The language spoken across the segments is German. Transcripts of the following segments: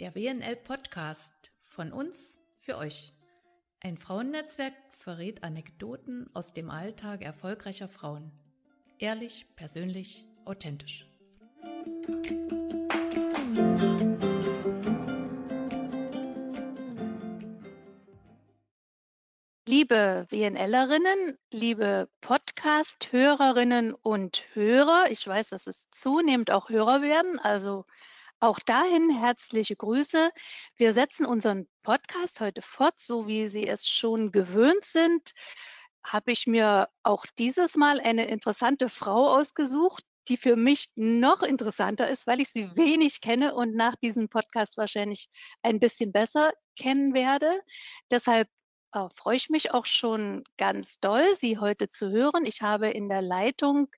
Der WNL Podcast von uns für euch. Ein Frauennetzwerk verrät Anekdoten aus dem Alltag erfolgreicher Frauen. Ehrlich, persönlich, authentisch. Liebe WNLerinnen, liebe Podcast-Hörerinnen und Hörer, ich weiß, dass es zunehmend auch Hörer werden, also auch dahin herzliche Grüße. Wir setzen unseren Podcast heute fort, so wie Sie es schon gewöhnt sind. Habe ich mir auch dieses Mal eine interessante Frau ausgesucht, die für mich noch interessanter ist, weil ich sie wenig kenne und nach diesem Podcast wahrscheinlich ein bisschen besser kennen werde. Deshalb äh, freue ich mich auch schon ganz doll, Sie heute zu hören. Ich habe in der Leitung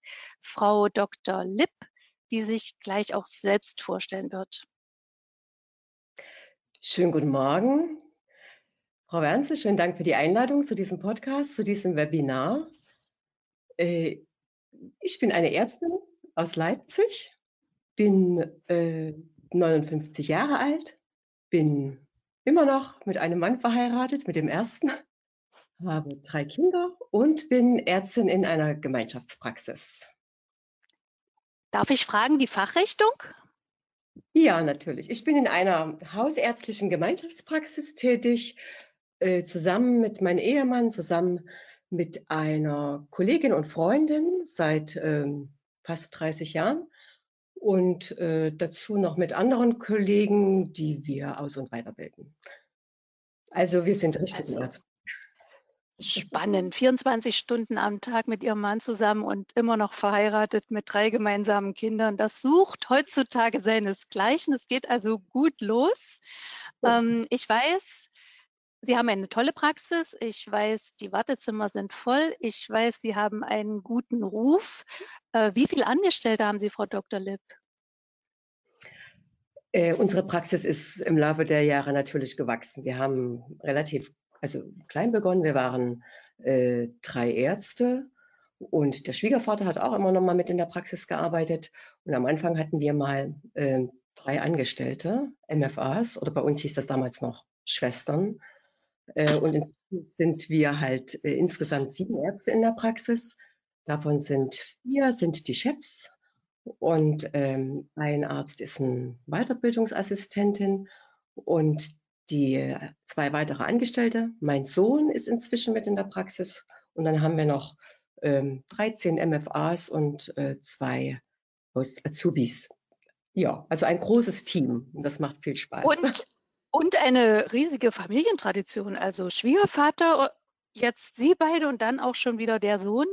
Frau Dr. Lipp die sich gleich auch selbst vorstellen wird. Schönen guten Morgen. Frau Wernse, schönen Dank für die Einladung zu diesem Podcast, zu diesem Webinar. Äh, ich bin eine Ärztin aus Leipzig, bin 59 äh, Jahre alt, bin immer noch mit einem Mann verheiratet, mit dem ersten, habe drei Kinder und bin Ärztin in einer Gemeinschaftspraxis. Darf ich fragen, die Fachrichtung? Ja, natürlich. Ich bin in einer hausärztlichen Gemeinschaftspraxis tätig, äh, zusammen mit meinem Ehemann, zusammen mit einer Kollegin und Freundin seit ähm, fast 30 Jahren und äh, dazu noch mit anderen Kollegen, die wir aus- und weiterbilden. Also wir sind richtige also, Ärzte spannend. 24 Stunden am Tag mit ihrem Mann zusammen und immer noch verheiratet mit drei gemeinsamen Kindern. Das sucht heutzutage seinesgleichen. Es geht also gut los. Ähm, ich weiß, Sie haben eine tolle Praxis. Ich weiß, die Wartezimmer sind voll. Ich weiß, Sie haben einen guten Ruf. Äh, wie viele Angestellte haben Sie, Frau Dr. Lipp? Äh, unsere Praxis ist im Laufe der Jahre natürlich gewachsen. Wir haben relativ also klein begonnen. Wir waren äh, drei Ärzte und der Schwiegervater hat auch immer noch mal mit in der Praxis gearbeitet. Und am Anfang hatten wir mal äh, drei Angestellte, MFAs, oder bei uns hieß das damals noch Schwestern. Äh, und inzwischen sind wir halt äh, insgesamt sieben Ärzte in der Praxis. Davon sind vier sind die Chefs und ähm, ein Arzt ist eine Weiterbildungsassistentin und die äh, zwei weitere Angestellte. Mein Sohn ist inzwischen mit in der Praxis und dann haben wir noch ähm, 13 MFAs und zwei Azubis. Ja, also ein großes Team und das macht viel Spaß. Und, und eine riesige Familientradition. Also Schwiegervater, jetzt Sie beide und dann auch schon wieder der Sohn.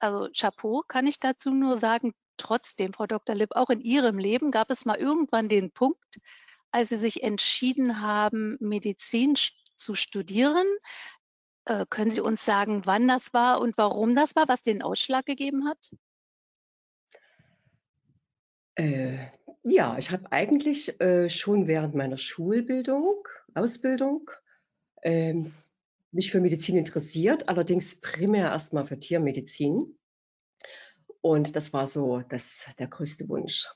Also Chapeau kann ich dazu nur sagen. Trotzdem, Frau Dr. Lipp, auch in Ihrem Leben gab es mal irgendwann den Punkt, als Sie sich entschieden haben, Medizin zu studieren. Äh, können Sie uns sagen, wann das war und warum das war, was den Ausschlag gegeben hat? Äh, ja, ich habe eigentlich äh, schon während meiner Schulbildung, Ausbildung, ähm, mich für Medizin interessiert, allerdings primär erstmal für Tiermedizin. Und das war so das, der größte Wunsch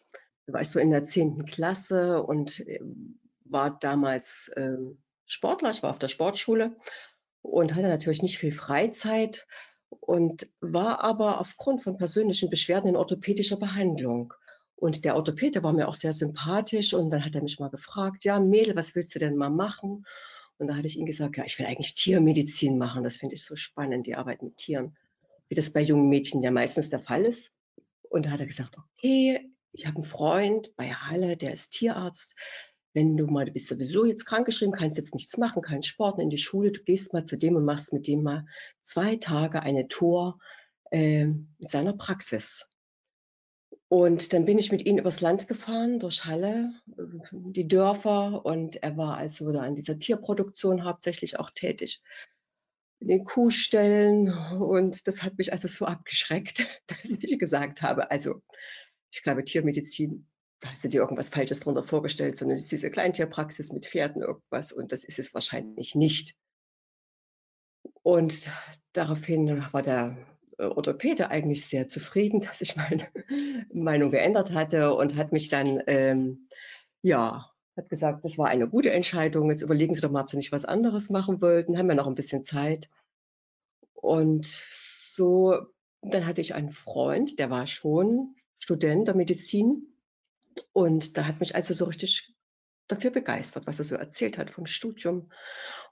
war ich so in der zehnten Klasse und ähm, war damals äh, Sportler. Ich war auf der Sportschule und hatte natürlich nicht viel Freizeit und war aber aufgrund von persönlichen Beschwerden in orthopädischer Behandlung. Und der Orthopäde war mir auch sehr sympathisch und dann hat er mich mal gefragt, ja, Mädel, was willst du denn mal machen? Und da hatte ich ihm gesagt, ja, ich will eigentlich Tiermedizin machen. Das finde ich so spannend, die Arbeit mit Tieren. Wie das bei jungen Mädchen ja meistens der Fall ist. Und da hat er gesagt, okay, ich habe einen Freund bei Halle, der ist Tierarzt. Wenn du mal, du bist sowieso jetzt krankgeschrieben, kannst jetzt nichts machen, keinen Sport in die Schule, du gehst mal zu dem und machst mit dem mal zwei Tage eine Tour äh, mit seiner Praxis. Und dann bin ich mit ihm übers Land gefahren, durch Halle, die Dörfer. Und er war also da an dieser Tierproduktion hauptsächlich auch tätig. In den Kuhstellen. Und das hat mich also so abgeschreckt, dass ich gesagt habe, also ich glaube, Tiermedizin, da hast du dir irgendwas Falsches drunter vorgestellt, sondern ist diese Kleintierpraxis mit Pferden irgendwas und das ist es wahrscheinlich nicht. Und daraufhin war der Orthopäde eigentlich sehr zufrieden, dass ich meine Meinung geändert hatte und hat mich dann, ähm, ja, hat gesagt, das war eine gute Entscheidung. Jetzt überlegen Sie doch mal, ob Sie nicht was anderes machen wollten. Haben wir noch ein bisschen Zeit. Und so, dann hatte ich einen Freund, der war schon Student der Medizin. Und da hat mich also so richtig dafür begeistert, was er so erzählt hat vom Studium.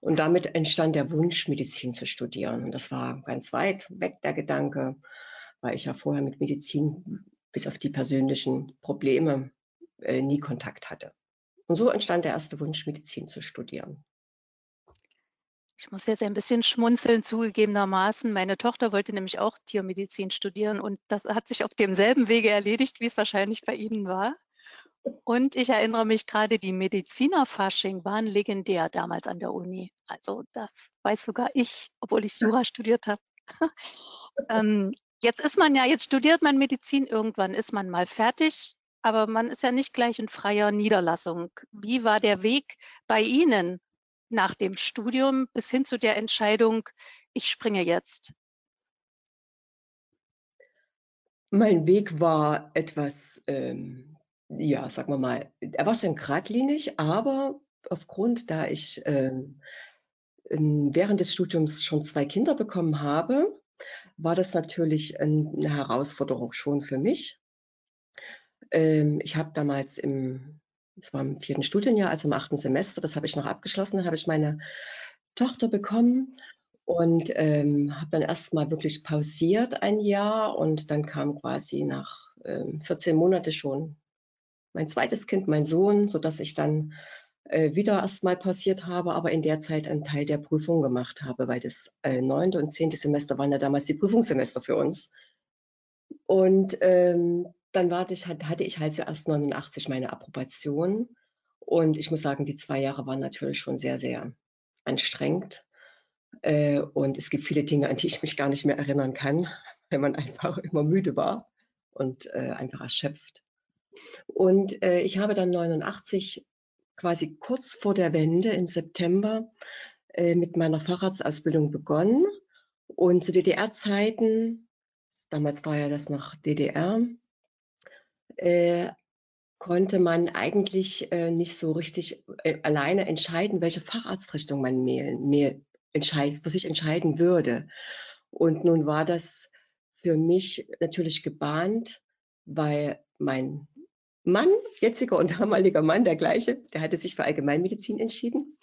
Und damit entstand der Wunsch, Medizin zu studieren. Und das war ganz weit weg der Gedanke, weil ich ja vorher mit Medizin bis auf die persönlichen Probleme äh, nie Kontakt hatte. Und so entstand der erste Wunsch, Medizin zu studieren. Ich muss jetzt ein bisschen schmunzeln, zugegebenermaßen. Meine Tochter wollte nämlich auch Tiermedizin studieren und das hat sich auf demselben Wege erledigt, wie es wahrscheinlich bei Ihnen war. Und ich erinnere mich gerade, die Medizinerfasching waren legendär damals an der Uni. Also das weiß sogar ich, obwohl ich Jura studiert habe. ähm, jetzt ist man ja, jetzt studiert man Medizin, irgendwann ist man mal fertig, aber man ist ja nicht gleich in freier Niederlassung. Wie war der Weg bei Ihnen nach dem Studium bis hin zu der Entscheidung, ich springe jetzt? Mein Weg war etwas ähm, ja, sagen wir mal, er war schon geradlinig, aber aufgrund, da ich ähm, während des Studiums schon zwei Kinder bekommen habe, war das natürlich eine Herausforderung schon für mich. Ähm, ich habe damals im, es war im vierten Studienjahr, also im achten Semester, das habe ich noch abgeschlossen, dann habe ich meine Tochter bekommen und ähm, habe dann erstmal wirklich pausiert ein Jahr und dann kam quasi nach ähm, 14 Monaten schon mein zweites Kind, mein Sohn, sodass ich dann äh, wieder erstmal passiert habe, aber in der Zeit einen Teil der Prüfung gemacht habe, weil das äh, neunte und zehnte Semester waren ja damals die Prüfungssemester für uns. Und ähm, dann ich, hatte ich halt zuerst 89 meine Approbation. Und ich muss sagen, die zwei Jahre waren natürlich schon sehr, sehr anstrengend. Äh, und es gibt viele Dinge, an die ich mich gar nicht mehr erinnern kann, weil man einfach immer müde war und äh, einfach erschöpft. Und äh, ich habe dann 89 quasi kurz vor der Wende im September äh, mit meiner Facharztausbildung begonnen. Und zu DDR-Zeiten, damals war ja das noch DDR, äh, konnte man eigentlich äh, nicht so richtig äh, alleine entscheiden, welche Facharztrichtung man wählen, mehr entscheid, für sich entscheiden würde. Und nun war das für mich natürlich gebahnt, weil mein Mann, jetziger und damaliger Mann, der gleiche, der hatte sich für Allgemeinmedizin entschieden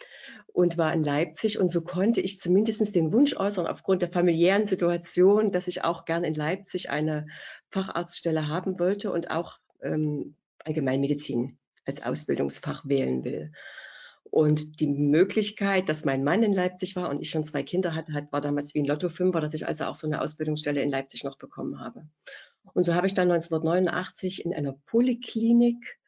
und war in Leipzig. Und so konnte ich zumindest den Wunsch äußern, aufgrund der familiären Situation, dass ich auch gern in Leipzig eine Facharztstelle haben wollte und auch ähm, Allgemeinmedizin als Ausbildungsfach wählen will. Und die Möglichkeit, dass mein Mann in Leipzig war und ich schon zwei Kinder hatte, hat, war damals wie ein Lotto-Fünfer, dass ich also auch so eine Ausbildungsstelle in Leipzig noch bekommen habe. Und so habe ich dann 1989 in einer Poliklinik,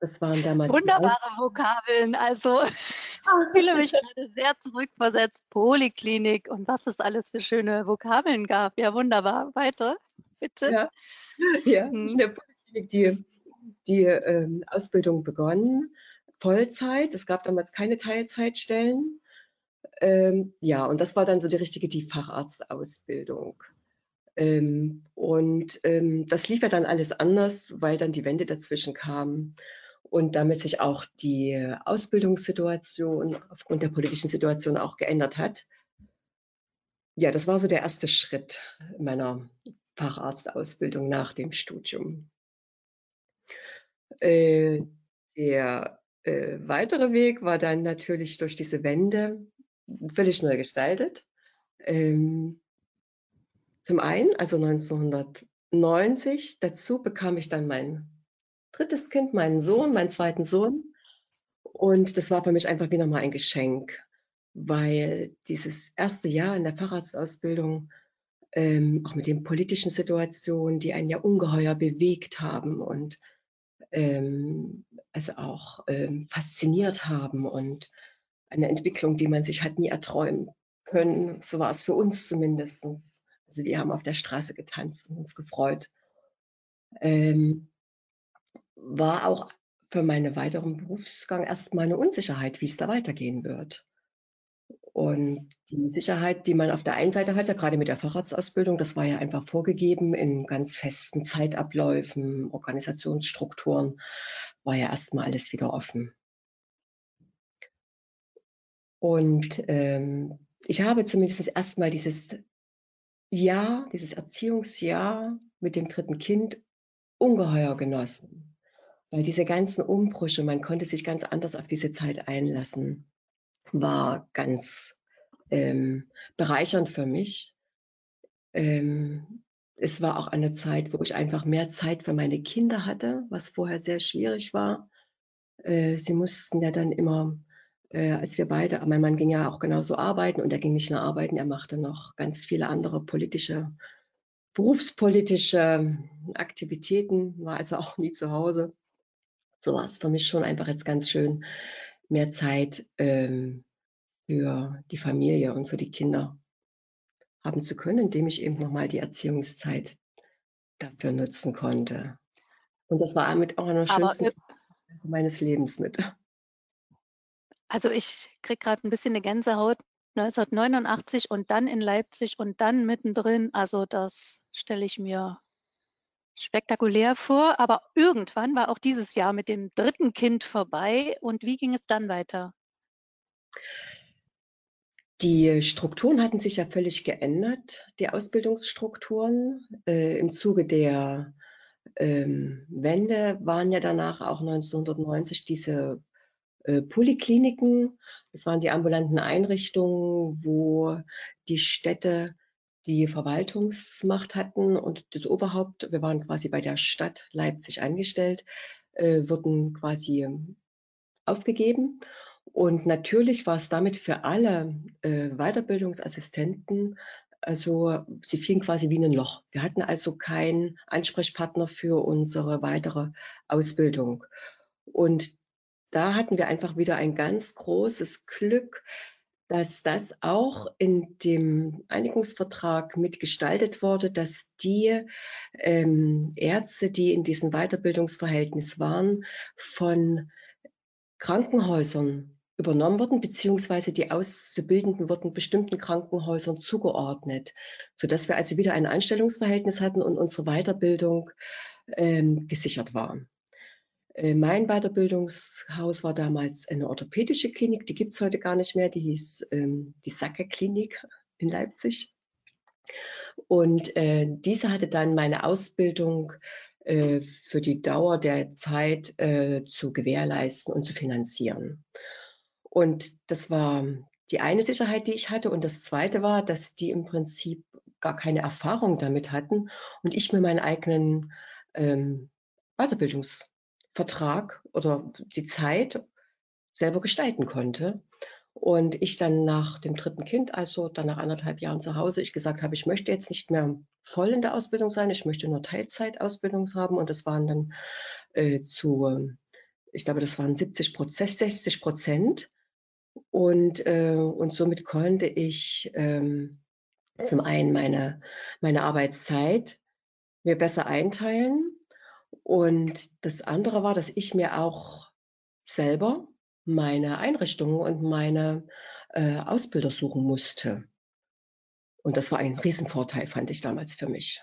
das waren damals. Wunderbare Vokabeln, also ich fühle mich gerade sehr zurückversetzt. Poliklinik und was es alles für schöne Vokabeln gab. Ja, wunderbar. Weiter, bitte. Ja, ja hm. in der Poliklinik die, die ähm, Ausbildung begonnen. Vollzeit, es gab damals keine Teilzeitstellen. Ähm, ja, und das war dann so die richtige, die Facharztausbildung. Ähm, und ähm, das lief ja dann alles anders, weil dann die Wende dazwischen kam und damit sich auch die Ausbildungssituation aufgrund der politischen Situation auch geändert hat. Ja, das war so der erste Schritt meiner Facharztausbildung nach dem Studium. Äh, der äh, weitere Weg war dann natürlich durch diese Wende völlig neu gestaltet. Ähm, zum einen, also 1990, dazu bekam ich dann mein drittes Kind, meinen Sohn, meinen zweiten Sohn. Und das war für mich einfach wieder mal ein Geschenk, weil dieses erste Jahr in der Facharztausbildung, ähm, auch mit den politischen Situationen, die einen ja ungeheuer bewegt haben und ähm, also auch ähm, fasziniert haben und eine Entwicklung, die man sich hat nie erträumen können. So war es für uns zumindest. Also wir haben auf der Straße getanzt und uns gefreut. Ähm, war auch für meinen weiteren Berufsgang erstmal eine Unsicherheit, wie es da weitergehen wird. Und die Sicherheit, die man auf der einen Seite hatte, gerade mit der Facharztausbildung, das war ja einfach vorgegeben in ganz festen Zeitabläufen, Organisationsstrukturen, war ja erstmal alles wieder offen. Und ähm, ich habe zumindest erstmal dieses Jahr, dieses Erziehungsjahr mit dem dritten Kind ungeheuer genossen. Weil diese ganzen Umbrüche, man konnte sich ganz anders auf diese Zeit einlassen, war ganz ähm, bereichernd für mich. Ähm, es war auch eine Zeit, wo ich einfach mehr Zeit für meine Kinder hatte, was vorher sehr schwierig war. Äh, sie mussten ja dann immer äh, als wir beide, mein Mann ging ja auch genauso arbeiten und er ging nicht nur arbeiten, er machte noch ganz viele andere politische, berufspolitische Aktivitäten, war also auch nie zu Hause. So war es für mich schon einfach jetzt ganz schön, mehr Zeit ähm, für die Familie und für die Kinder haben zu können, indem ich eben nochmal die Erziehungszeit dafür nutzen konnte. Und das war damit auch einer schönsten Zeit meines Lebens mit. Also ich kriege gerade ein bisschen eine Gänsehaut. 1989 und dann in Leipzig und dann mittendrin. Also das stelle ich mir spektakulär vor. Aber irgendwann war auch dieses Jahr mit dem dritten Kind vorbei. Und wie ging es dann weiter? Die Strukturen hatten sich ja völlig geändert, die Ausbildungsstrukturen. Äh, Im Zuge der ähm, Wende waren ja danach auch 1990 diese äh, Polykliniken. Das waren die ambulanten Einrichtungen, wo die Städte die Verwaltungsmacht hatten und das Oberhaupt, wir waren quasi bei der Stadt Leipzig angestellt, äh, wurden quasi aufgegeben. Und natürlich war es damit für alle äh, Weiterbildungsassistenten, also sie fielen quasi wie ein Loch. Wir hatten also keinen Ansprechpartner für unsere weitere Ausbildung. Und da hatten wir einfach wieder ein ganz großes Glück, dass das auch in dem Einigungsvertrag mitgestaltet wurde, dass die ähm, Ärzte, die in diesem Weiterbildungsverhältnis waren, von Krankenhäusern übernommen wurden, beziehungsweise die Auszubildenden wurden bestimmten Krankenhäusern zugeordnet, sodass wir also wieder ein Einstellungsverhältnis hatten und unsere Weiterbildung ähm, gesichert war. Äh, mein Weiterbildungshaus war damals eine orthopädische Klinik, die gibt es heute gar nicht mehr, die hieß ähm, die Sacke Klinik in Leipzig. Und äh, diese hatte dann meine Ausbildung äh, für die Dauer der Zeit äh, zu gewährleisten und zu finanzieren. Und das war die eine Sicherheit, die ich hatte. Und das zweite war, dass die im Prinzip gar keine Erfahrung damit hatten und ich mir meinen eigenen ähm, Weiterbildungs Vertrag oder die Zeit selber gestalten konnte. Und ich dann nach dem dritten Kind, also dann nach anderthalb Jahren zu Hause, ich gesagt habe, ich möchte jetzt nicht mehr voll in der Ausbildung sein, ich möchte nur Teilzeitausbildung haben. Und das waren dann äh, zu, ich glaube, das waren 70 Prozent, 60 Prozent. Und, äh, und somit konnte ich ähm, zum einen meine, meine Arbeitszeit mir besser einteilen und das andere war, dass ich mir auch selber meine Einrichtungen und meine äh, Ausbilder suchen musste. Und das war ein Riesenvorteil, fand ich damals für mich.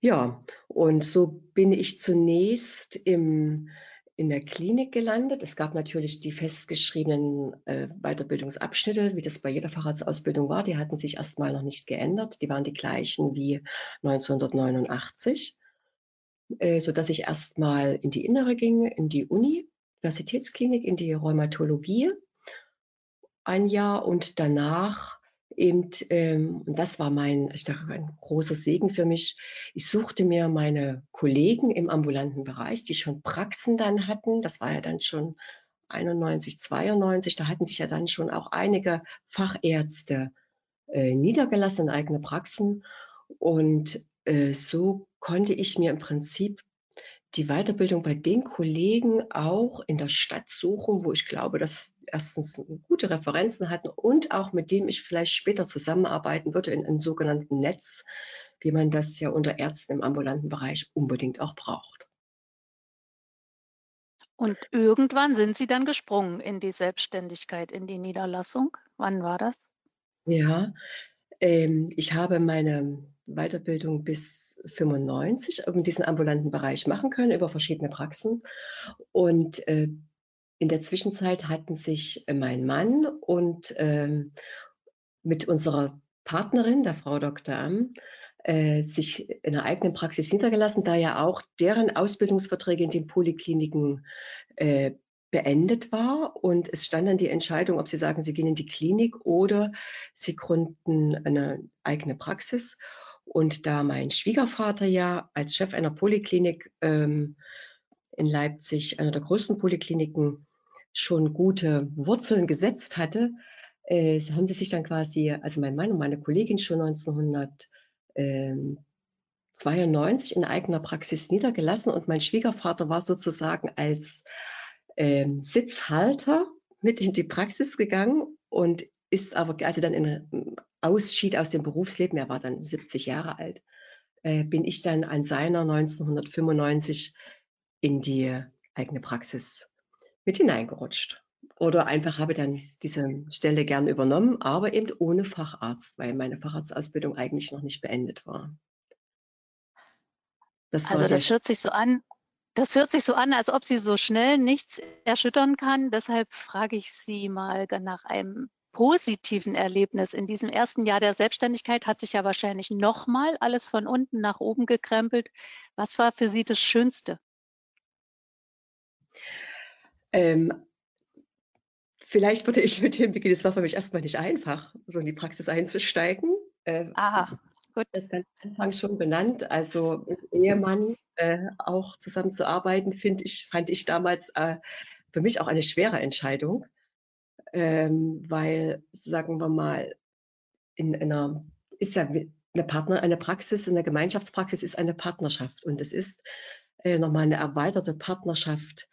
Ja, und so bin ich zunächst im, in der Klinik gelandet. Es gab natürlich die festgeschriebenen äh, Weiterbildungsabschnitte, wie das bei jeder Facharztausbildung war. Die hatten sich erstmal noch nicht geändert. Die waren die gleichen wie 1989 äh, sodass ich erstmal in die Innere ging, in die Uni, Universitätsklinik, in die Rheumatologie ein Jahr und danach eben, ähm, und das war mein, ich dachte, ein großer Segen für mich, ich suchte mir meine Kollegen im ambulanten Bereich, die schon Praxen dann hatten, das war ja dann schon 91, 92, da hatten sich ja dann schon auch einige Fachärzte äh, niedergelassen in eigene Praxen. Und äh, so konnte ich mir im Prinzip die Weiterbildung bei den Kollegen auch in der Stadt suchen, wo ich glaube, dass erstens gute Referenzen hatten und auch mit dem ich vielleicht später zusammenarbeiten würde in einem sogenannten Netz, wie man das ja unter Ärzten im ambulanten Bereich unbedingt auch braucht. Und irgendwann sind Sie dann gesprungen in die Selbstständigkeit, in die Niederlassung. Wann war das? Ja, ähm, ich habe meine Weiterbildung bis 95 in diesem ambulanten Bereich machen können, über verschiedene Praxen. Und äh, in der Zwischenzeit hatten sich mein Mann und ähm, mit unserer Partnerin, der Frau Dr. Am, äh, sich in einer eigenen Praxis niedergelassen, da ja auch deren Ausbildungsverträge in den Polikliniken äh, beendet war. Und es stand dann die Entscheidung, ob sie sagen, sie gehen in die Klinik oder sie gründen eine eigene Praxis. Und da mein Schwiegervater ja als Chef einer Poliklinik ähm, in Leipzig, einer der größten Polikliniken, schon gute Wurzeln gesetzt hatte, äh, haben sie sich dann quasi, also mein Mann und meine Kollegin schon 1992 in eigener Praxis niedergelassen und mein Schwiegervater war sozusagen als ähm, Sitzhalter mit in die Praxis gegangen und ist aber, als er dann in, ausschied aus dem Berufsleben, er war dann 70 Jahre alt, äh, bin ich dann an seiner 1995 in die eigene Praxis mit hineingerutscht. Oder einfach habe dann diese Stelle gern übernommen, aber eben ohne Facharzt, weil meine Facharztausbildung eigentlich noch nicht beendet war. Das also das hört sich so an, das hört sich so an, als ob sie so schnell nichts erschüttern kann. Deshalb frage ich Sie mal nach einem positiven Erlebnis. In diesem ersten Jahr der Selbstständigkeit hat sich ja wahrscheinlich nochmal alles von unten nach oben gekrempelt. Was war für Sie das Schönste? Ähm, Vielleicht würde ich mit dem beginnen. Es war für mich erstmal nicht einfach, so in die Praxis einzusteigen. Äh, Aha, gut. Das ganz Anfang schon benannt. Also mit Ehemann äh, auch zusammenzuarbeiten, finde ich, fand ich damals äh, für mich auch eine schwere Entscheidung, ähm, weil, sagen wir mal, in einer, ist ja eine Partner, eine Praxis, eine Gemeinschaftspraxis ist eine Partnerschaft und es ist äh, nochmal eine erweiterte Partnerschaft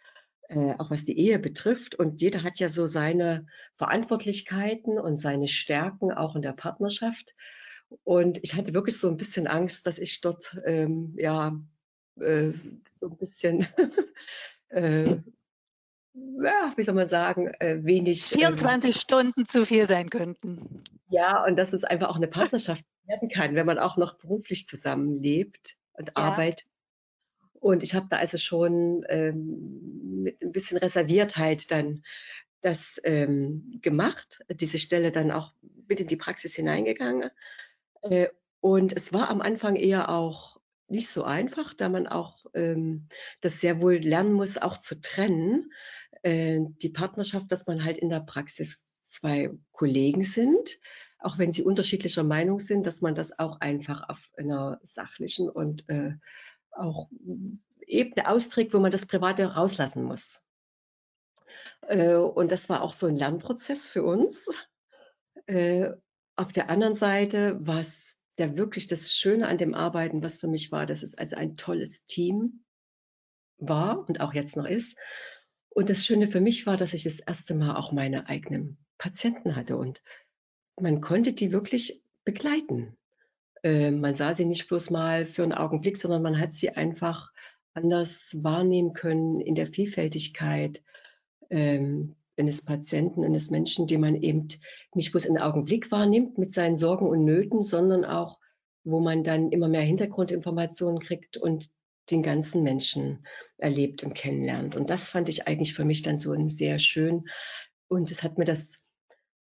äh, auch was die Ehe betrifft. Und jeder hat ja so seine Verantwortlichkeiten und seine Stärken auch in der Partnerschaft. Und ich hatte wirklich so ein bisschen Angst, dass ich dort ähm, ja äh, so ein bisschen äh, ja, wie soll man sagen, äh, wenig. 24 ähm, Stunden zu viel sein könnten. Ja, und dass es einfach auch eine Partnerschaft werden kann, wenn man auch noch beruflich zusammenlebt und ja. arbeitet. Und ich habe da also schon ähm, mit ein bisschen Reserviertheit dann das ähm, gemacht, diese Stelle dann auch mit in die Praxis hineingegangen. Äh, und es war am Anfang eher auch nicht so einfach, da man auch ähm, das sehr wohl lernen muss, auch zu trennen. Äh, die Partnerschaft, dass man halt in der Praxis zwei Kollegen sind, auch wenn sie unterschiedlicher Meinung sind, dass man das auch einfach auf einer sachlichen und äh, auch Ebene austrägt, wo man das Private rauslassen muss. Äh, und das war auch so ein Lernprozess für uns. Äh, auf der anderen Seite, was der wirklich das Schöne an dem Arbeiten, was für mich war, dass es also ein tolles Team war und auch jetzt noch ist. Und das Schöne für mich war, dass ich das erste Mal auch meine eigenen Patienten hatte und man konnte die wirklich begleiten. Äh, man sah sie nicht bloß mal für einen Augenblick, sondern man hat sie einfach anders wahrnehmen können in der Vielfältigkeit ähm, eines Patienten, eines Menschen, die man eben nicht bloß einen Augenblick wahrnimmt mit seinen Sorgen und Nöten, sondern auch, wo man dann immer mehr Hintergrundinformationen kriegt und den ganzen Menschen erlebt und kennenlernt. Und das fand ich eigentlich für mich dann so sehr schön. Und es hat mir das,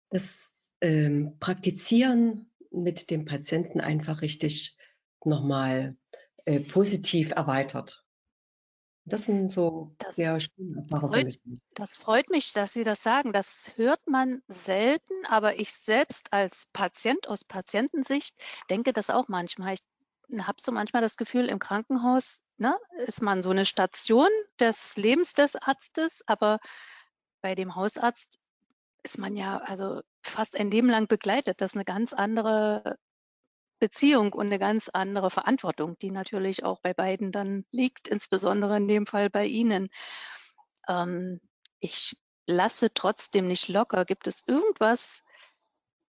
das ähm, Praktizieren mit dem Patienten einfach richtig nochmal äh, positiv erweitert. Das sind so das sehr schöne Erfahrungen. Freut, das freut mich, dass Sie das sagen. Das hört man selten, aber ich selbst als Patient aus Patientensicht denke das auch manchmal. Ich habe so manchmal das Gefühl, im Krankenhaus ne, ist man so eine Station des Lebens des Arztes, aber bei dem Hausarzt ist man ja also fast ein Leben lang begleitet. Das ist eine ganz andere Beziehung und eine ganz andere Verantwortung, die natürlich auch bei beiden dann liegt, insbesondere in dem Fall bei Ihnen. Ähm, ich lasse trotzdem nicht locker. Gibt es irgendwas,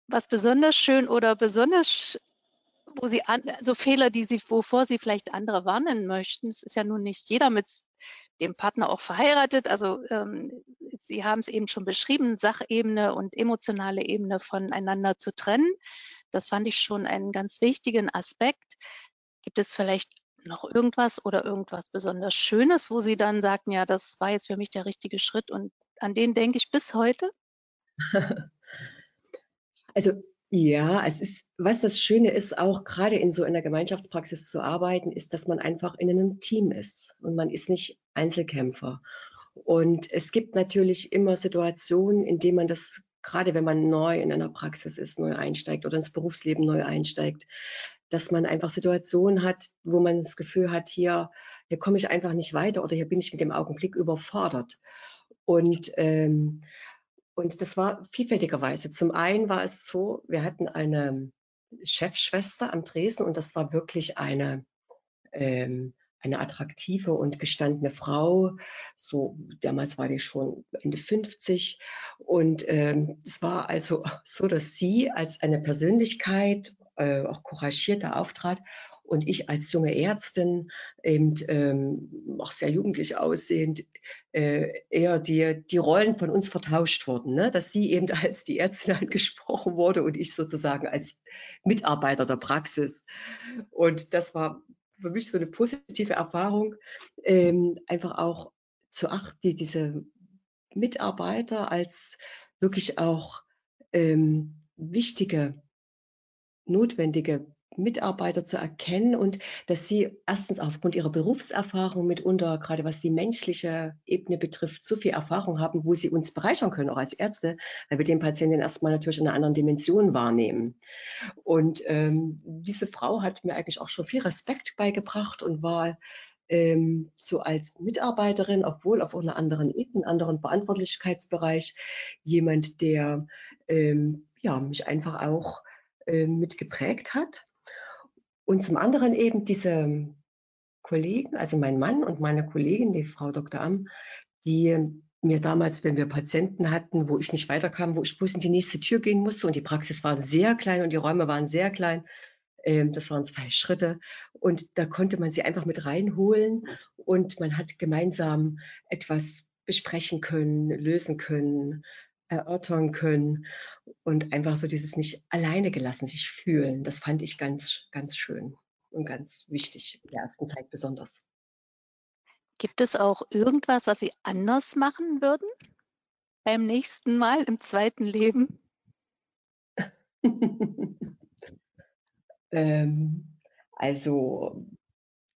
was besonders schön oder besonders, wo Sie an, so Fehler, die Sie, wovor Sie vielleicht andere warnen möchten? Es ist ja nun nicht jeder mit dem Partner auch verheiratet. Also ähm, Sie haben es eben schon beschrieben, Sachebene und emotionale Ebene voneinander zu trennen. Das fand ich schon einen ganz wichtigen Aspekt. Gibt es vielleicht noch irgendwas oder irgendwas besonders Schönes, wo Sie dann sagten, ja, das war jetzt für mich der richtige Schritt und an den denke ich bis heute? Also ja, es ist, was das Schöne ist, auch gerade in so einer Gemeinschaftspraxis zu arbeiten, ist, dass man einfach in einem Team ist und man ist nicht Einzelkämpfer. Und es gibt natürlich immer Situationen, in denen man das, gerade wenn man neu in einer Praxis ist, neu einsteigt oder ins Berufsleben neu einsteigt, dass man einfach Situationen hat, wo man das Gefühl hat, hier, hier komme ich einfach nicht weiter oder hier bin ich mit dem Augenblick überfordert. Und ähm, und das war vielfältigerweise. Zum einen war es so, wir hatten eine Chefschwester am Dresden und das war wirklich eine, ähm, eine attraktive und gestandene Frau. So, damals war die schon Ende 50. Und ähm, es war also so, dass sie als eine Persönlichkeit äh, auch couragierter auftrat und ich als junge Ärztin, eben ähm, auch sehr jugendlich aussehend, äh, eher die, die Rollen von uns vertauscht wurden. Ne? Dass sie eben als die Ärztin angesprochen wurde und ich sozusagen als Mitarbeiter der Praxis. Und das war für mich so eine positive Erfahrung, ähm, einfach auch zu achten, die, diese Mitarbeiter als wirklich auch ähm, wichtige, notwendige Mitarbeiter zu erkennen und dass sie erstens aufgrund ihrer Berufserfahrung mitunter, gerade was die menschliche Ebene betrifft, so viel Erfahrung haben, wo sie uns bereichern können, auch als Ärzte, weil wir den Patienten erstmal natürlich in einer anderen Dimension wahrnehmen. Und ähm, diese Frau hat mir eigentlich auch schon viel Respekt beigebracht und war ähm, so als Mitarbeiterin, obwohl auf einer anderen Ebene, anderen Verantwortlichkeitsbereich, jemand, der ähm, ja, mich einfach auch äh, mit geprägt hat und zum anderen eben diese Kollegen, also mein Mann und meine Kollegin, die Frau Dr. Am, die mir damals, wenn wir Patienten hatten, wo ich nicht weiterkam, wo ich bloß in die nächste Tür gehen musste und die Praxis war sehr klein und die Räume waren sehr klein, ähm, das waren zwei Schritte und da konnte man sie einfach mit reinholen und man hat gemeinsam etwas besprechen können, lösen können, erörtern können und einfach so dieses nicht alleine gelassen sich fühlen. Das fand ich ganz, ganz schön und ganz wichtig in der ersten Zeit besonders. Gibt es auch irgendwas, was Sie anders machen würden beim nächsten Mal im zweiten Leben? ähm, also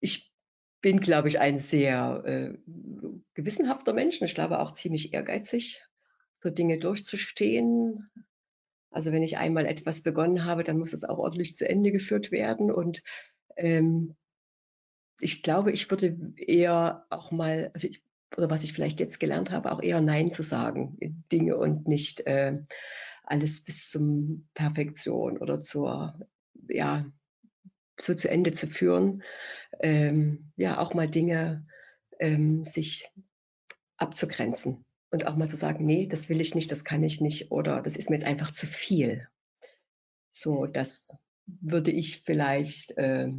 ich bin, glaube ich, ein sehr äh, gewissenhafter Mensch. Ich glaube auch ziemlich ehrgeizig so Dinge durchzustehen. Also wenn ich einmal etwas begonnen habe, dann muss es auch ordentlich zu Ende geführt werden. Und ähm, ich glaube, ich würde eher auch mal, also ich, oder was ich vielleicht jetzt gelernt habe, auch eher Nein zu sagen, Dinge und nicht äh, alles bis zum Perfektion oder zur, ja, so zu Ende zu führen. Ähm, ja, auch mal Dinge ähm, sich abzugrenzen und auch mal zu sagen, nee, das will ich nicht, das kann ich nicht oder das ist mir jetzt einfach zu viel. So, das würde ich vielleicht äh,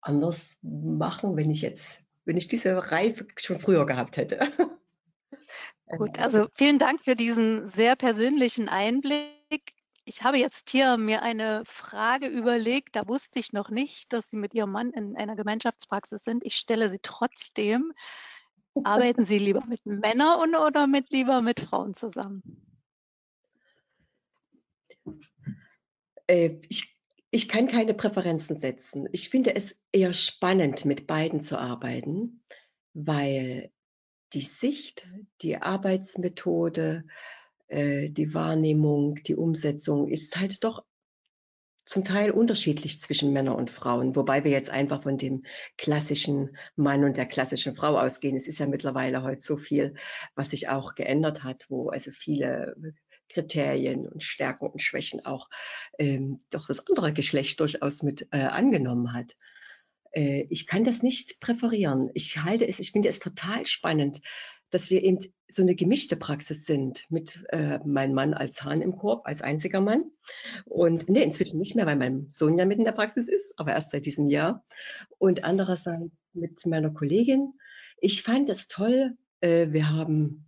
anders machen, wenn ich jetzt, wenn ich diese Reife schon früher gehabt hätte. Gut, also vielen Dank für diesen sehr persönlichen Einblick. Ich habe jetzt hier mir eine Frage überlegt, da wusste ich noch nicht, dass Sie mit Ihrem Mann in einer Gemeinschaftspraxis sind. Ich stelle sie trotzdem. Arbeiten Sie lieber mit Männern oder mit lieber mit Frauen zusammen? Äh, ich, ich kann keine Präferenzen setzen. Ich finde es eher spannend, mit beiden zu arbeiten, weil die Sicht, die Arbeitsmethode, äh, die Wahrnehmung, die Umsetzung ist halt doch zum Teil unterschiedlich zwischen Männern und Frauen, wobei wir jetzt einfach von dem klassischen Mann und der klassischen Frau ausgehen. Es ist ja mittlerweile heute so viel, was sich auch geändert hat, wo also viele Kriterien und Stärken und Schwächen auch ähm, doch das andere Geschlecht durchaus mit äh, angenommen hat. Äh, ich kann das nicht präferieren. Ich halte es, ich finde es total spannend, dass wir eben so eine gemischte Praxis sind mit äh, meinem Mann als Hahn im Korb, als einziger Mann. Und nee, inzwischen nicht mehr, weil mein Sohn ja mit in der Praxis ist, aber erst seit diesem Jahr. Und andererseits mit meiner Kollegin, Ich fand es toll, äh, wir haben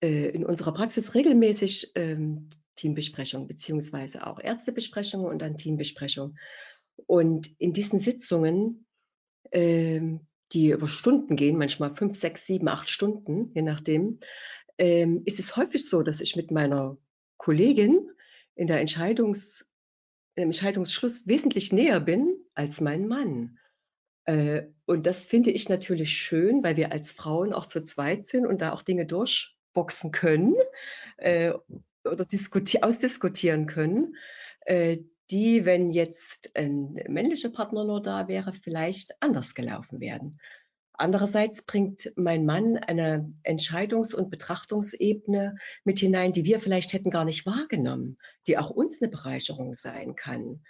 äh, in unserer Praxis regelmäßig ähm, Teambesprechungen beziehungsweise auch Ärztebesprechungen und dann Teambesprechungen. Und in diesen Sitzungen, ähm, die über Stunden gehen, manchmal fünf, sechs, sieben, acht Stunden, je nachdem, ähm, ist es häufig so, dass ich mit meiner Kollegin in der Entscheidungs, im Entscheidungsschluss wesentlich näher bin als mein Mann. Äh, und das finde ich natürlich schön, weil wir als Frauen auch zu zweit sind und da auch Dinge durchboxen können äh, oder ausdiskutieren können, äh, die, wenn jetzt ein männlicher Partner nur da wäre, vielleicht anders gelaufen werden. Andererseits bringt mein Mann eine Entscheidungs- und Betrachtungsebene mit hinein, die wir vielleicht hätten gar nicht wahrgenommen, die auch uns eine Bereicherung sein kann.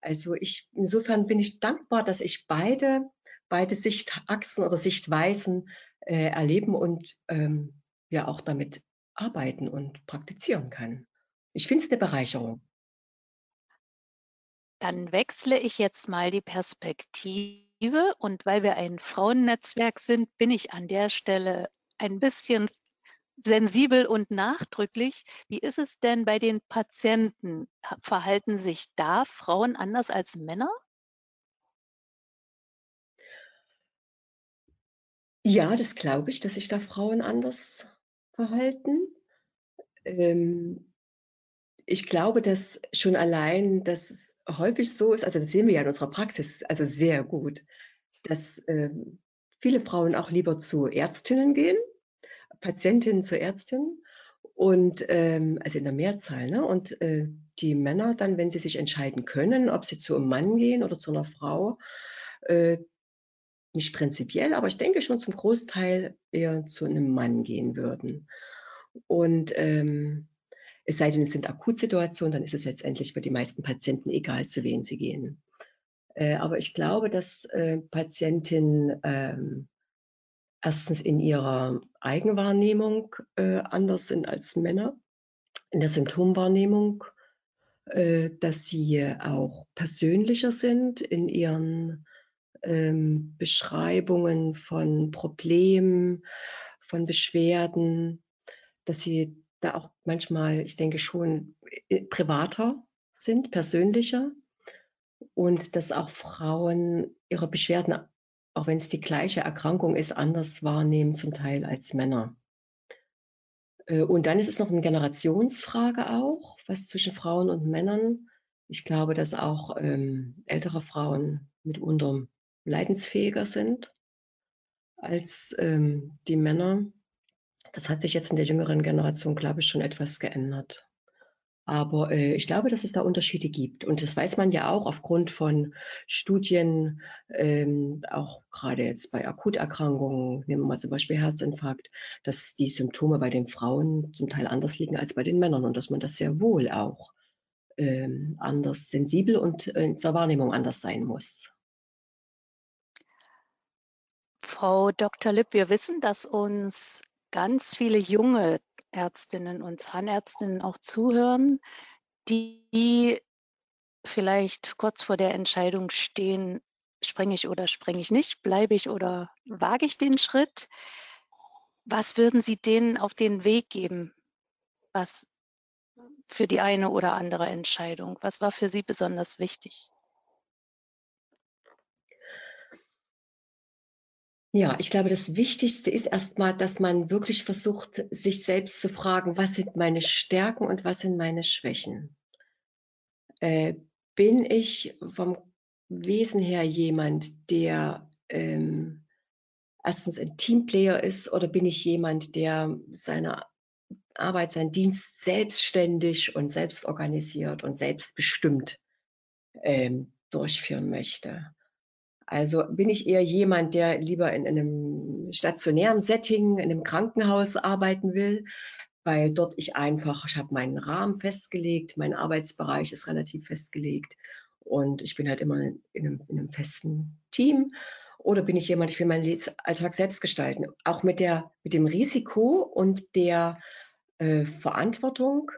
Also ich, insofern bin ich dankbar, dass ich beide, beide Sichtachsen oder Sichtweisen äh, erleben und ähm, ja auch damit arbeiten und praktizieren kann. Ich finde es eine Bereicherung. Dann wechsle ich jetzt mal die Perspektive und weil wir ein Frauennetzwerk sind, bin ich an der Stelle ein bisschen sensibel und nachdrücklich. Wie ist es denn bei den Patienten? Verhalten sich da Frauen anders als Männer? Ja, das glaube ich, dass sich da Frauen anders verhalten. Ähm, ich glaube, dass schon allein, dass es häufig so ist, also das sehen wir ja in unserer Praxis, also sehr gut, dass ähm, viele Frauen auch lieber zu Ärztinnen gehen, Patientinnen zu Ärztinnen und ähm, also in der Mehrzahl, ne? Und äh, die Männer dann, wenn sie sich entscheiden können, ob sie zu einem Mann gehen oder zu einer Frau, äh, nicht prinzipiell, aber ich denke schon zum Großteil eher zu einem Mann gehen würden. Und ähm, es sei denn, es sind Akutsituationen, dann ist es letztendlich für die meisten Patienten egal, zu wem sie gehen. Äh, aber ich glaube, dass äh, Patientinnen ähm, erstens in ihrer Eigenwahrnehmung äh, anders sind als Männer, in der Symptomwahrnehmung, äh, dass sie auch persönlicher sind in ihren ähm, Beschreibungen von Problemen, von Beschwerden, dass sie da auch manchmal, ich denke schon, äh, privater sind, persönlicher und dass auch Frauen ihre Beschwerden, auch wenn es die gleiche Erkrankung ist, anders wahrnehmen zum Teil als Männer. Äh, und dann ist es noch eine Generationsfrage auch, was zwischen Frauen und Männern. Ich glaube, dass auch ähm, ältere Frauen mitunter leidensfähiger sind als ähm, die Männer. Das hat sich jetzt in der jüngeren Generation, glaube ich, schon etwas geändert. Aber äh, ich glaube, dass es da Unterschiede gibt. Und das weiß man ja auch aufgrund von Studien, ähm, auch gerade jetzt bei Akuterkrankungen, nehmen wir mal zum Beispiel Herzinfarkt, dass die Symptome bei den Frauen zum Teil anders liegen als bei den Männern und dass man das sehr wohl auch ähm, anders sensibel und äh, zur Wahrnehmung anders sein muss. Frau Dr. Lipp, wir wissen, dass uns ganz viele junge Ärztinnen und Zahnärztinnen auch zuhören, die vielleicht kurz vor der Entscheidung stehen, springe ich oder springe ich nicht, bleibe ich oder wage ich den Schritt. Was würden Sie denen auf den Weg geben? Was für die eine oder andere Entscheidung? Was war für Sie besonders wichtig? Ja, ich glaube, das Wichtigste ist erstmal, dass man wirklich versucht, sich selbst zu fragen, was sind meine Stärken und was sind meine Schwächen? Äh, bin ich vom Wesen her jemand, der ähm, erstens ein Teamplayer ist oder bin ich jemand, der seine Arbeit, seinen Dienst selbstständig und selbst organisiert und selbstbestimmt ähm, durchführen möchte? Also bin ich eher jemand, der lieber in einem stationären Setting, in einem Krankenhaus arbeiten will, weil dort ich einfach, ich habe meinen Rahmen festgelegt, mein Arbeitsbereich ist relativ festgelegt und ich bin halt immer in einem, in einem festen Team. Oder bin ich jemand, ich will meinen Alltag selbst gestalten, auch mit, der, mit dem Risiko und der äh, Verantwortung,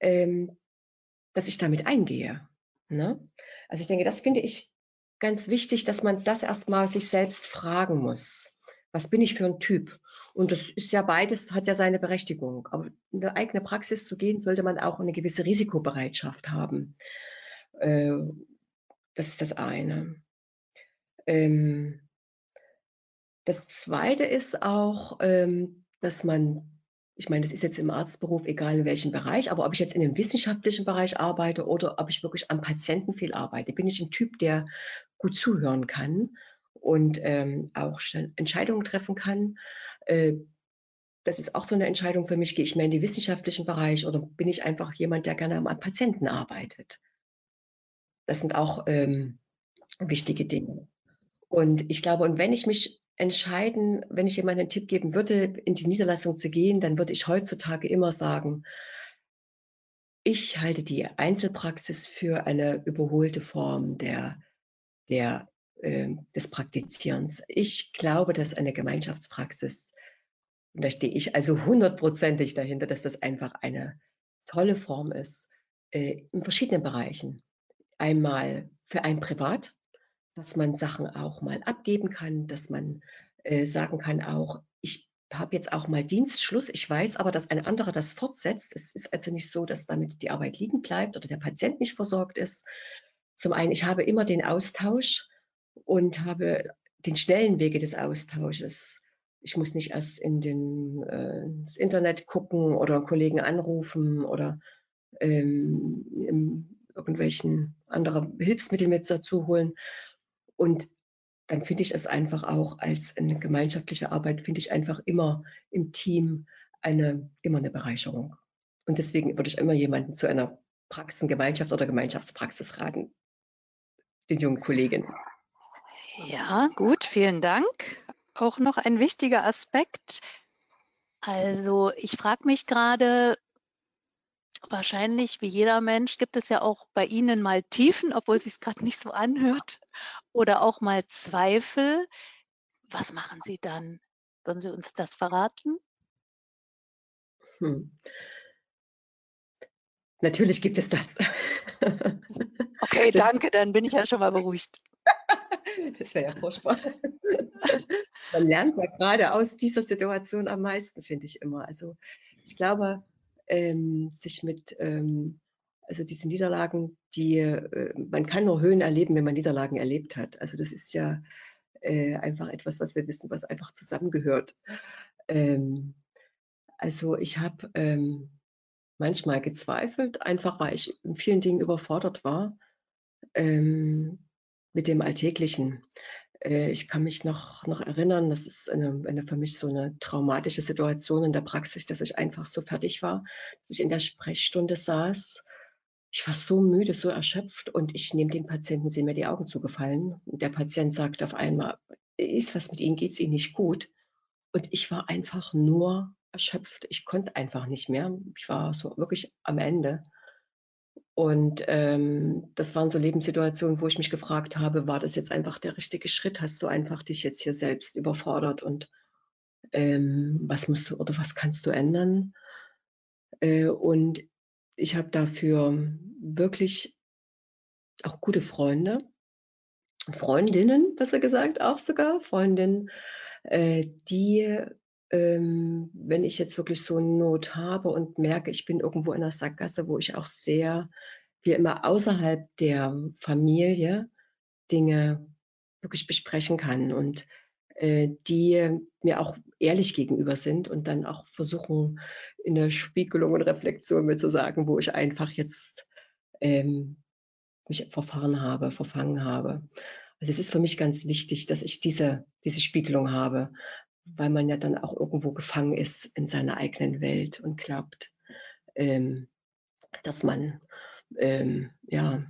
ähm, dass ich damit eingehe. Ne? Also ich denke, das finde ich ganz wichtig, dass man das erstmal sich selbst fragen muss. was bin ich für ein Typ? Und das ist ja beides, hat ja seine Berechtigung. Aber in eine eigene Praxis zu gehen, sollte man auch eine gewisse Risikobereitschaft haben. Äh, das ist das eine. Ähm, das zweite ist auch, ähm, dass man ich meine, das ist jetzt im Arztberuf egal in welchem Bereich, aber ob ich jetzt in einem wissenschaftlichen Bereich arbeite oder ob ich wirklich am Patienten viel arbeite, bin ich ein Typ, der gut zuhören kann und ähm, auch Entscheidungen treffen kann. Äh, das ist auch so eine Entscheidung für mich, gehe ich mehr in den wissenschaftlichen Bereich oder bin ich einfach jemand, der gerne am Patienten arbeitet. Das sind auch ähm, wichtige Dinge. Und ich glaube, und wenn ich mich entscheiden, wenn ich jemandem einen Tipp geben würde, in die Niederlassung zu gehen, dann würde ich heutzutage immer sagen, ich halte die Einzelpraxis für eine überholte Form der, der äh, des Praktizierens. Ich glaube, dass eine Gemeinschaftspraxis, und da stehe ich also hundertprozentig dahinter, dass das einfach eine tolle Form ist, äh, in verschiedenen Bereichen. Einmal für ein Privat, dass man Sachen auch mal abgeben kann, dass man äh, sagen kann auch, ich habe jetzt auch mal Dienstschluss. Ich weiß aber, dass ein anderer das fortsetzt. Es ist also nicht so, dass damit die Arbeit liegen bleibt oder der Patient nicht versorgt ist. Zum einen, ich habe immer den Austausch und habe den schnellen Wege des Austausches. Ich muss nicht erst in den, äh, ins Internet gucken oder Kollegen anrufen oder ähm, irgendwelchen anderen Hilfsmittel mit dazu holen. Und dann finde ich es einfach auch als eine gemeinschaftliche Arbeit, finde ich einfach immer im Team eine, immer eine Bereicherung. Und deswegen würde ich immer jemanden zu einer Praxengemeinschaft oder Gemeinschaftspraxis raten, den jungen Kolleginnen. Ja, gut, vielen Dank. Auch noch ein wichtiger Aspekt. Also ich frage mich gerade, wahrscheinlich wie jeder Mensch gibt es ja auch bei Ihnen mal Tiefen, obwohl es sich gerade nicht so anhört, oder auch mal Zweifel. Was machen Sie dann? Würden Sie uns das verraten? Hm. Natürlich gibt es das. Okay, das, danke, dann bin ich ja schon mal beruhigt. Das wäre ja furchtbar. Man lernt ja gerade aus dieser Situation am meisten, finde ich immer. Also ich glaube, ähm, sich mit, ähm, also diese Niederlagen, die, äh, man kann nur Höhen erleben, wenn man Niederlagen erlebt hat. Also das ist ja äh, einfach etwas, was wir wissen, was einfach zusammengehört. Ähm, also ich habe ähm, manchmal gezweifelt, einfach weil ich in vielen Dingen überfordert war ähm, mit dem Alltäglichen. Äh, ich kann mich noch, noch erinnern, das ist eine, eine für mich so eine traumatische Situation in der Praxis, dass ich einfach so fertig war, dass ich in der Sprechstunde saß. Ich war so müde, so erschöpft und ich nehme den Patienten, sind mir die Augen zugefallen. Und der Patient sagt auf einmal, ist was mit Ihnen, geht es Ihnen nicht gut? Und ich war einfach nur erschöpft. Ich konnte einfach nicht mehr. Ich war so wirklich am Ende. Und ähm, das waren so Lebenssituationen, wo ich mich gefragt habe, war das jetzt einfach der richtige Schritt? Hast du einfach dich jetzt hier selbst überfordert und ähm, was musst du oder was kannst du ändern? Äh, und ich habe dafür wirklich auch gute Freunde, Freundinnen, besser gesagt, auch sogar Freundinnen, äh, die ähm, wenn ich jetzt wirklich so eine Not habe und merke, ich bin irgendwo in einer Sackgasse, wo ich auch sehr, wie immer außerhalb der Familie Dinge wirklich besprechen kann und äh, die mir auch ehrlich gegenüber sind und dann auch versuchen, in der Spiegelung und Reflexion mir zu sagen, wo ich einfach jetzt ähm, mich verfahren habe, verfangen habe. Also es ist für mich ganz wichtig, dass ich diese, diese Spiegelung habe, weil man ja dann auch irgendwo gefangen ist in seiner eigenen Welt und glaubt, ähm, dass man ähm, ja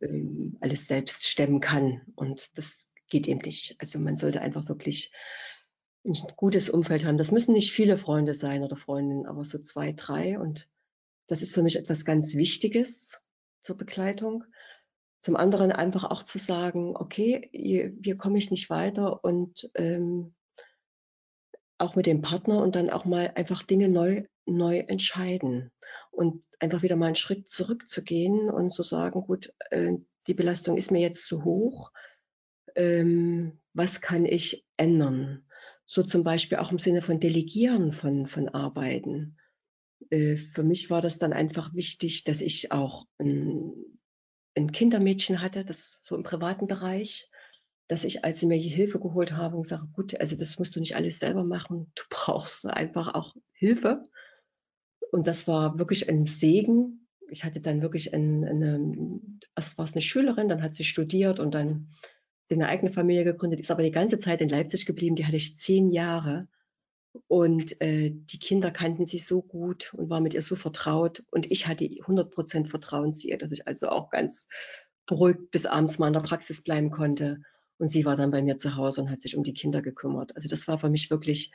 ähm, alles selbst stemmen kann. Und das geht eben nicht. Also man sollte einfach wirklich ein gutes Umfeld haben. Das müssen nicht viele Freunde sein oder Freundinnen, aber so zwei, drei. Und das ist für mich etwas ganz Wichtiges zur Begleitung. Zum anderen einfach auch zu sagen, okay, hier, hier komme ich nicht weiter und ähm, auch mit dem Partner und dann auch mal einfach Dinge neu, neu entscheiden und einfach wieder mal einen Schritt zurückzugehen und zu sagen, gut, äh, die Belastung ist mir jetzt zu hoch. Ähm, was kann ich ändern? so zum Beispiel auch im Sinne von Delegieren von, von Arbeiten. Äh, für mich war das dann einfach wichtig, dass ich auch ein, ein Kindermädchen hatte, das so im privaten Bereich, dass ich, als sie mir Hilfe geholt habe und sage, gut, also das musst du nicht alles selber machen, du brauchst einfach auch Hilfe. Und das war wirklich ein Segen. Ich hatte dann wirklich eine, eine erst war es eine Schülerin, dann hat sie studiert und dann eine eigene Familie gegründet, ist aber die ganze Zeit in Leipzig geblieben. Die hatte ich zehn Jahre. Und äh, die Kinder kannten sie so gut und waren mit ihr so vertraut. Und ich hatte 100 Prozent Vertrauen zu ihr, dass ich also auch ganz beruhigt bis abends mal in der Praxis bleiben konnte. Und sie war dann bei mir zu Hause und hat sich um die Kinder gekümmert. Also das war für mich wirklich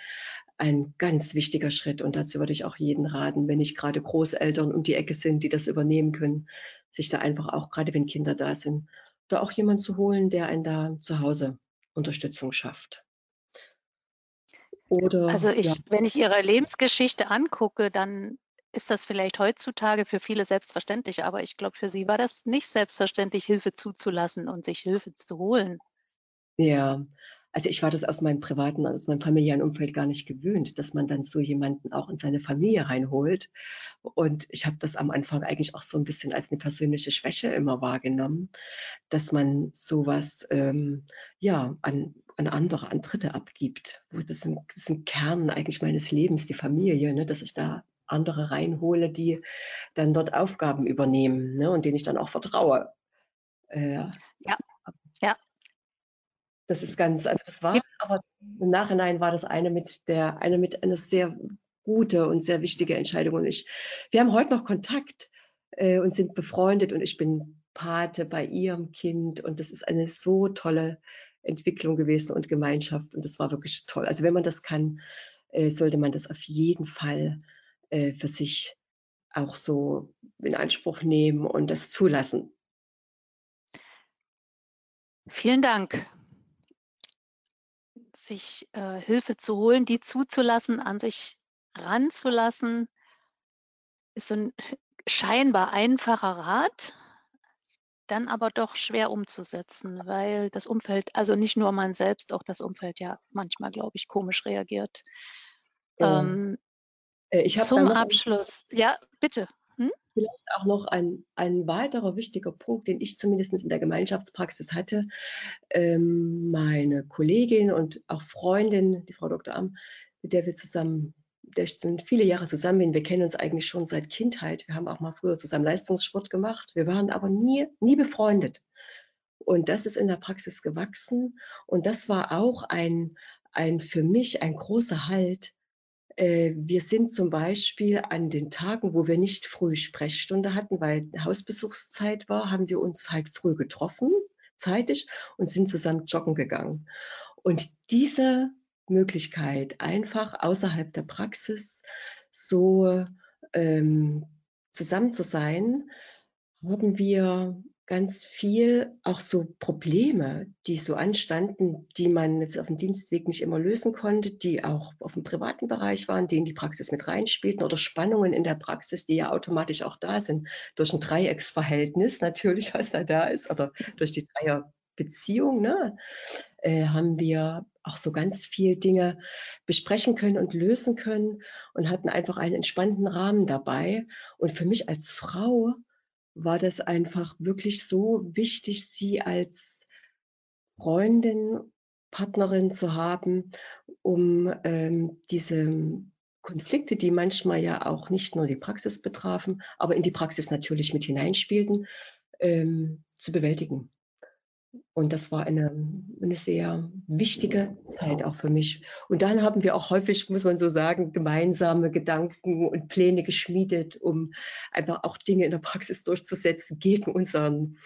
ein ganz wichtiger Schritt. Und dazu würde ich auch jeden raten, wenn nicht gerade Großeltern um die Ecke sind, die das übernehmen können, sich da einfach auch, gerade wenn Kinder da sind, da auch jemand zu holen, der einen da zu Hause Unterstützung schafft. Oder, also ich, ja. wenn ich Ihre Lebensgeschichte angucke, dann ist das vielleicht heutzutage für viele selbstverständlich, aber ich glaube, für Sie war das nicht selbstverständlich, Hilfe zuzulassen und sich Hilfe zu holen. Ja, also ich war das aus meinem privaten, aus meinem familiären Umfeld gar nicht gewöhnt, dass man dann so jemanden auch in seine Familie reinholt. Und ich habe das am Anfang eigentlich auch so ein bisschen als eine persönliche Schwäche immer wahrgenommen, dass man sowas ähm, ja an, an andere, an Dritte abgibt. Das, ist ein, das ist ein Kern eigentlich meines Lebens, die Familie, ne, dass ich da andere reinhole, die dann dort Aufgaben übernehmen ne, und denen ich dann auch vertraue. Äh, ja, ja, das ist ganz, also das war, aber im Nachhinein war das eine mit der, eine mit eine sehr gute und sehr wichtige Entscheidung. Und ich, wir haben heute noch Kontakt äh, und sind befreundet und ich bin Pate bei ihrem Kind und das ist eine so tolle Entwicklung gewesen und Gemeinschaft und das war wirklich toll. Also wenn man das kann, äh, sollte man das auf jeden Fall äh, für sich auch so in Anspruch nehmen und das zulassen. Vielen Dank sich äh, Hilfe zu holen, die zuzulassen, an sich ranzulassen, ist so ein scheinbar einfacher Rat, dann aber doch schwer umzusetzen, weil das Umfeld, also nicht nur man selbst, auch das Umfeld ja manchmal, glaube ich, komisch reagiert. Ja. Ähm, äh, zum Abschluss, ja, bitte. Vielleicht auch noch ein, ein weiterer wichtiger Punkt, den ich zumindest in der Gemeinschaftspraxis hatte. Ähm, meine Kollegin und auch Freundin, die Frau Dr. Am, mit der wir zusammen, der sind viele Jahre zusammen, wir kennen uns eigentlich schon seit Kindheit. Wir haben auch mal früher zusammen Leistungssport gemacht. Wir waren aber nie, nie befreundet. Und das ist in der Praxis gewachsen. Und das war auch ein, ein für mich ein großer Halt, wir sind zum Beispiel an den Tagen, wo wir nicht früh Sprechstunde hatten, weil Hausbesuchszeit war, haben wir uns halt früh getroffen, zeitig, und sind zusammen joggen gegangen. Und diese Möglichkeit, einfach außerhalb der Praxis so ähm, zusammen zu sein, haben wir ganz viel auch so Probleme, die so anstanden, die man jetzt auf dem Dienstweg nicht immer lösen konnte, die auch auf dem privaten Bereich waren, die in die Praxis mit reinspielten oder Spannungen in der Praxis, die ja automatisch auch da sind, durch ein Dreiecksverhältnis natürlich, was da da ist, oder durch die Dreierbeziehung, ne, äh, haben wir auch so ganz viel Dinge besprechen können und lösen können und hatten einfach einen entspannten Rahmen dabei. Und für mich als Frau war das einfach wirklich so wichtig, sie als Freundin, Partnerin zu haben, um ähm, diese Konflikte, die manchmal ja auch nicht nur die Praxis betrafen, aber in die Praxis natürlich mit hineinspielten, ähm, zu bewältigen. Und das war eine, eine sehr wichtige Zeit auch für mich. Und dann haben wir auch häufig, muss man so sagen, gemeinsame Gedanken und Pläne geschmiedet, um einfach auch Dinge in der Praxis durchzusetzen gegen unseren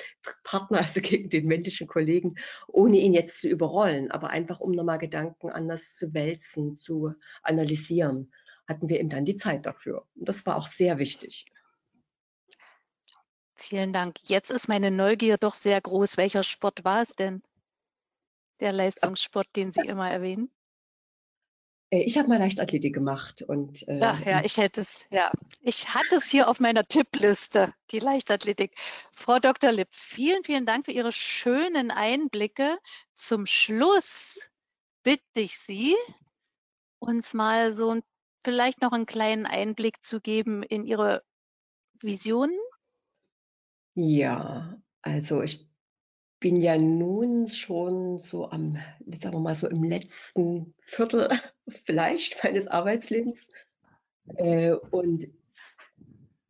Partner, also gegen den männlichen Kollegen, ohne ihn jetzt zu überrollen, aber einfach um nochmal Gedanken anders zu wälzen, zu analysieren, hatten wir eben dann die Zeit dafür. Und das war auch sehr wichtig. Vielen Dank. Jetzt ist meine Neugier doch sehr groß. Welcher Sport war es denn? Der Leistungssport, den Sie immer erwähnen? Äh, ich habe mal Leichtathletik gemacht und äh, Ach ja, ich hätte es, ja. Ich hatte es hier auf meiner Tippliste, die Leichtathletik. Frau Dr. Lipp, vielen, vielen Dank für Ihre schönen Einblicke. Zum Schluss bitte ich Sie, uns mal so vielleicht noch einen kleinen Einblick zu geben in Ihre Visionen? Ja, also ich bin ja nun schon so am, sagen wir mal so im letzten Viertel vielleicht meines Arbeitslebens. Äh, und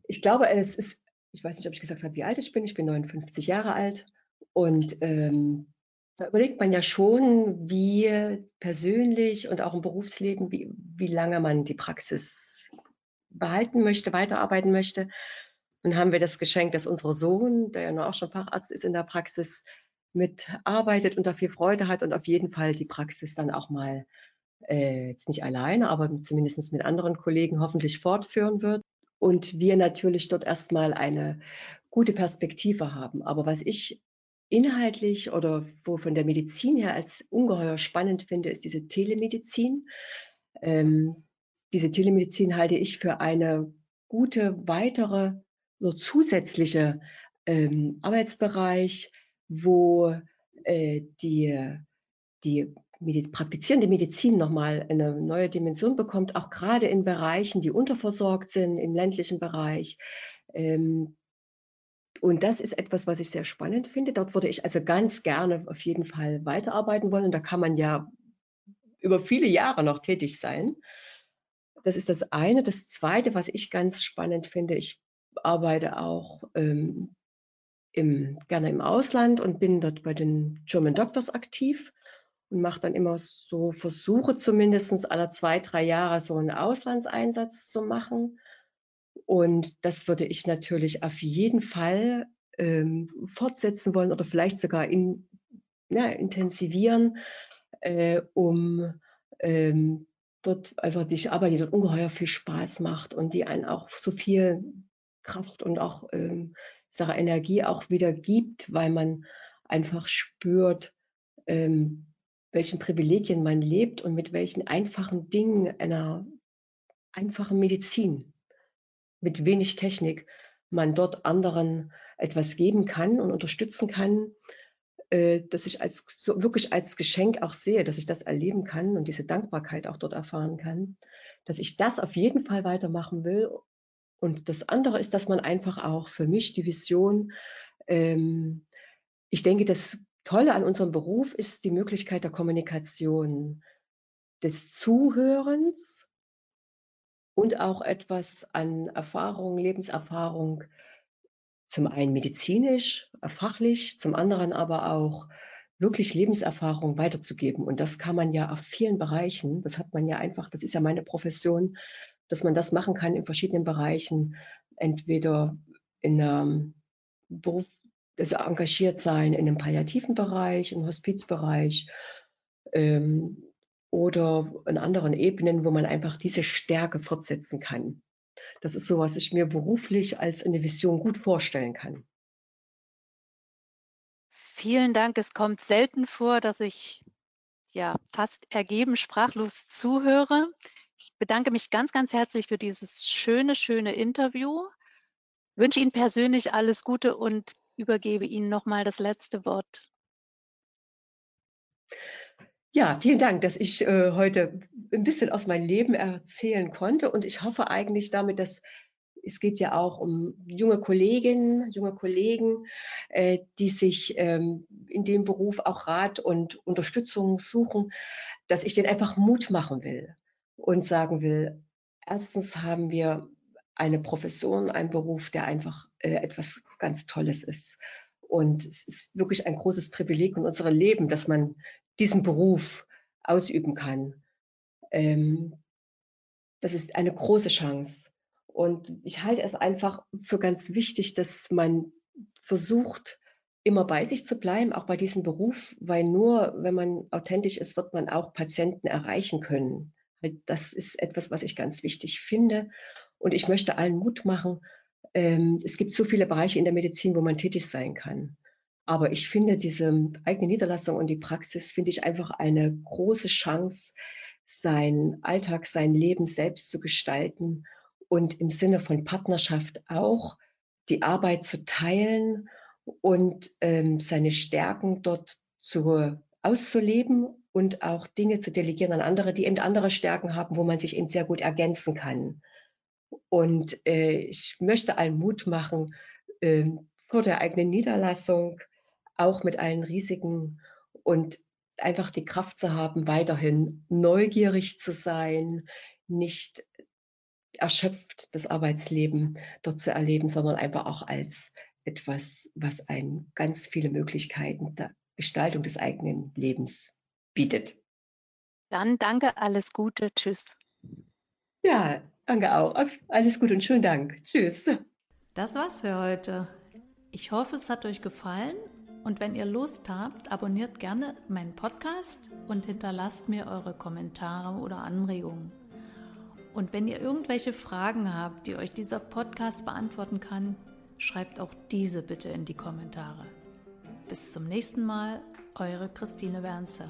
ich glaube, es ist, ich weiß nicht, ob ich gesagt habe, wie alt ich bin. Ich bin 59 Jahre alt. Und ähm, da überlegt man ja schon, wie persönlich und auch im Berufsleben, wie, wie lange man die Praxis behalten möchte, weiterarbeiten möchte. Und haben wir das Geschenk, dass unser Sohn, der ja nur auch schon Facharzt ist in der Praxis, mitarbeitet und da viel Freude hat und auf jeden Fall die Praxis dann auch mal äh, jetzt nicht alleine, aber zumindest mit anderen Kollegen hoffentlich fortführen wird. Und wir natürlich dort erstmal eine gute Perspektive haben. Aber was ich inhaltlich oder wo von der Medizin her als ungeheuer spannend finde, ist diese Telemedizin. Ähm, diese Telemedizin halte ich für eine gute weitere nur zusätzliche ähm, Arbeitsbereich, wo äh, die, die Mediz praktizierende Medizin nochmal eine neue Dimension bekommt, auch gerade in Bereichen, die unterversorgt sind, im ländlichen Bereich. Ähm, und das ist etwas, was ich sehr spannend finde. Dort würde ich also ganz gerne auf jeden Fall weiterarbeiten wollen. Und da kann man ja über viele Jahre noch tätig sein. Das ist das eine. Das zweite, was ich ganz spannend finde, ich arbeite auch ähm, im, gerne im Ausland und bin dort bei den German Doctors aktiv und mache dann immer so Versuche, zumindest alle zwei, drei Jahre so einen Auslandseinsatz zu machen. Und das würde ich natürlich auf jeden Fall ähm, fortsetzen wollen oder vielleicht sogar in, ja, intensivieren, äh, um ähm, dort einfach die Arbeit, die dort ungeheuer viel Spaß macht und die einen auch so viel Kraft und auch ähm, Sache Energie auch wieder gibt, weil man einfach spürt, ähm, welchen Privilegien man lebt und mit welchen einfachen Dingen einer einfachen Medizin, mit wenig Technik, man dort anderen etwas geben kann und unterstützen kann, äh, dass ich als so wirklich als Geschenk auch sehe, dass ich das erleben kann und diese Dankbarkeit auch dort erfahren kann, dass ich das auf jeden Fall weitermachen will und das andere ist, dass man einfach auch für mich die Vision, ähm, ich denke, das Tolle an unserem Beruf ist die Möglichkeit der Kommunikation, des Zuhörens und auch etwas an Erfahrung, Lebenserfahrung, zum einen medizinisch, äh, fachlich, zum anderen aber auch wirklich Lebenserfahrung weiterzugeben. Und das kann man ja auf vielen Bereichen, das hat man ja einfach, das ist ja meine Profession, dass man das machen kann in verschiedenen Bereichen, entweder in einem Beruf, also engagiert sein in einem palliativen Bereich, im Hospizbereich ähm, oder in anderen Ebenen, wo man einfach diese Stärke fortsetzen kann. Das ist so, was ich mir beruflich als eine Vision gut vorstellen kann. Vielen Dank. Es kommt selten vor, dass ich ja fast ergeben sprachlos zuhöre. Ich bedanke mich ganz, ganz herzlich für dieses schöne, schöne Interview. Wünsche Ihnen persönlich alles Gute und übergebe Ihnen nochmal das letzte Wort. Ja, vielen Dank, dass ich äh, heute ein bisschen aus meinem Leben erzählen konnte. Und ich hoffe eigentlich damit, dass es geht ja auch um junge Kolleginnen, junge Kollegen, äh, die sich ähm, in dem Beruf auch Rat und Unterstützung suchen, dass ich denen einfach Mut machen will und sagen will, erstens haben wir eine Profession, einen Beruf, der einfach äh, etwas ganz Tolles ist. Und es ist wirklich ein großes Privileg in unserem Leben, dass man diesen Beruf ausüben kann. Ähm, das ist eine große Chance. Und ich halte es einfach für ganz wichtig, dass man versucht, immer bei sich zu bleiben, auch bei diesem Beruf, weil nur wenn man authentisch ist, wird man auch Patienten erreichen können. Das ist etwas, was ich ganz wichtig finde. Und ich möchte allen Mut machen. Ähm, es gibt so viele Bereiche in der Medizin, wo man tätig sein kann. Aber ich finde diese eigene Niederlassung und die Praxis finde ich einfach eine große Chance, sein Alltag, sein Leben selbst zu gestalten und im Sinne von Partnerschaft auch die Arbeit zu teilen und ähm, seine Stärken dort zu, auszuleben und auch Dinge zu delegieren an andere, die eben andere Stärken haben, wo man sich eben sehr gut ergänzen kann. Und äh, ich möchte allen Mut machen, äh, vor der eigenen Niederlassung, auch mit allen Risiken und einfach die Kraft zu haben, weiterhin neugierig zu sein, nicht erschöpft das Arbeitsleben dort zu erleben, sondern einfach auch als etwas, was einen ganz viele Möglichkeiten der Gestaltung des eigenen Lebens bietet. Dann danke, alles Gute, tschüss. Ja, danke auch. Alles Gute und schönen Dank. Tschüss. Das war's für heute. Ich hoffe, es hat euch gefallen und wenn ihr Lust habt, abonniert gerne meinen Podcast und hinterlasst mir eure Kommentare oder Anregungen. Und wenn ihr irgendwelche Fragen habt, die euch dieser Podcast beantworten kann, schreibt auch diese bitte in die Kommentare. Bis zum nächsten Mal, eure Christine Wernzer.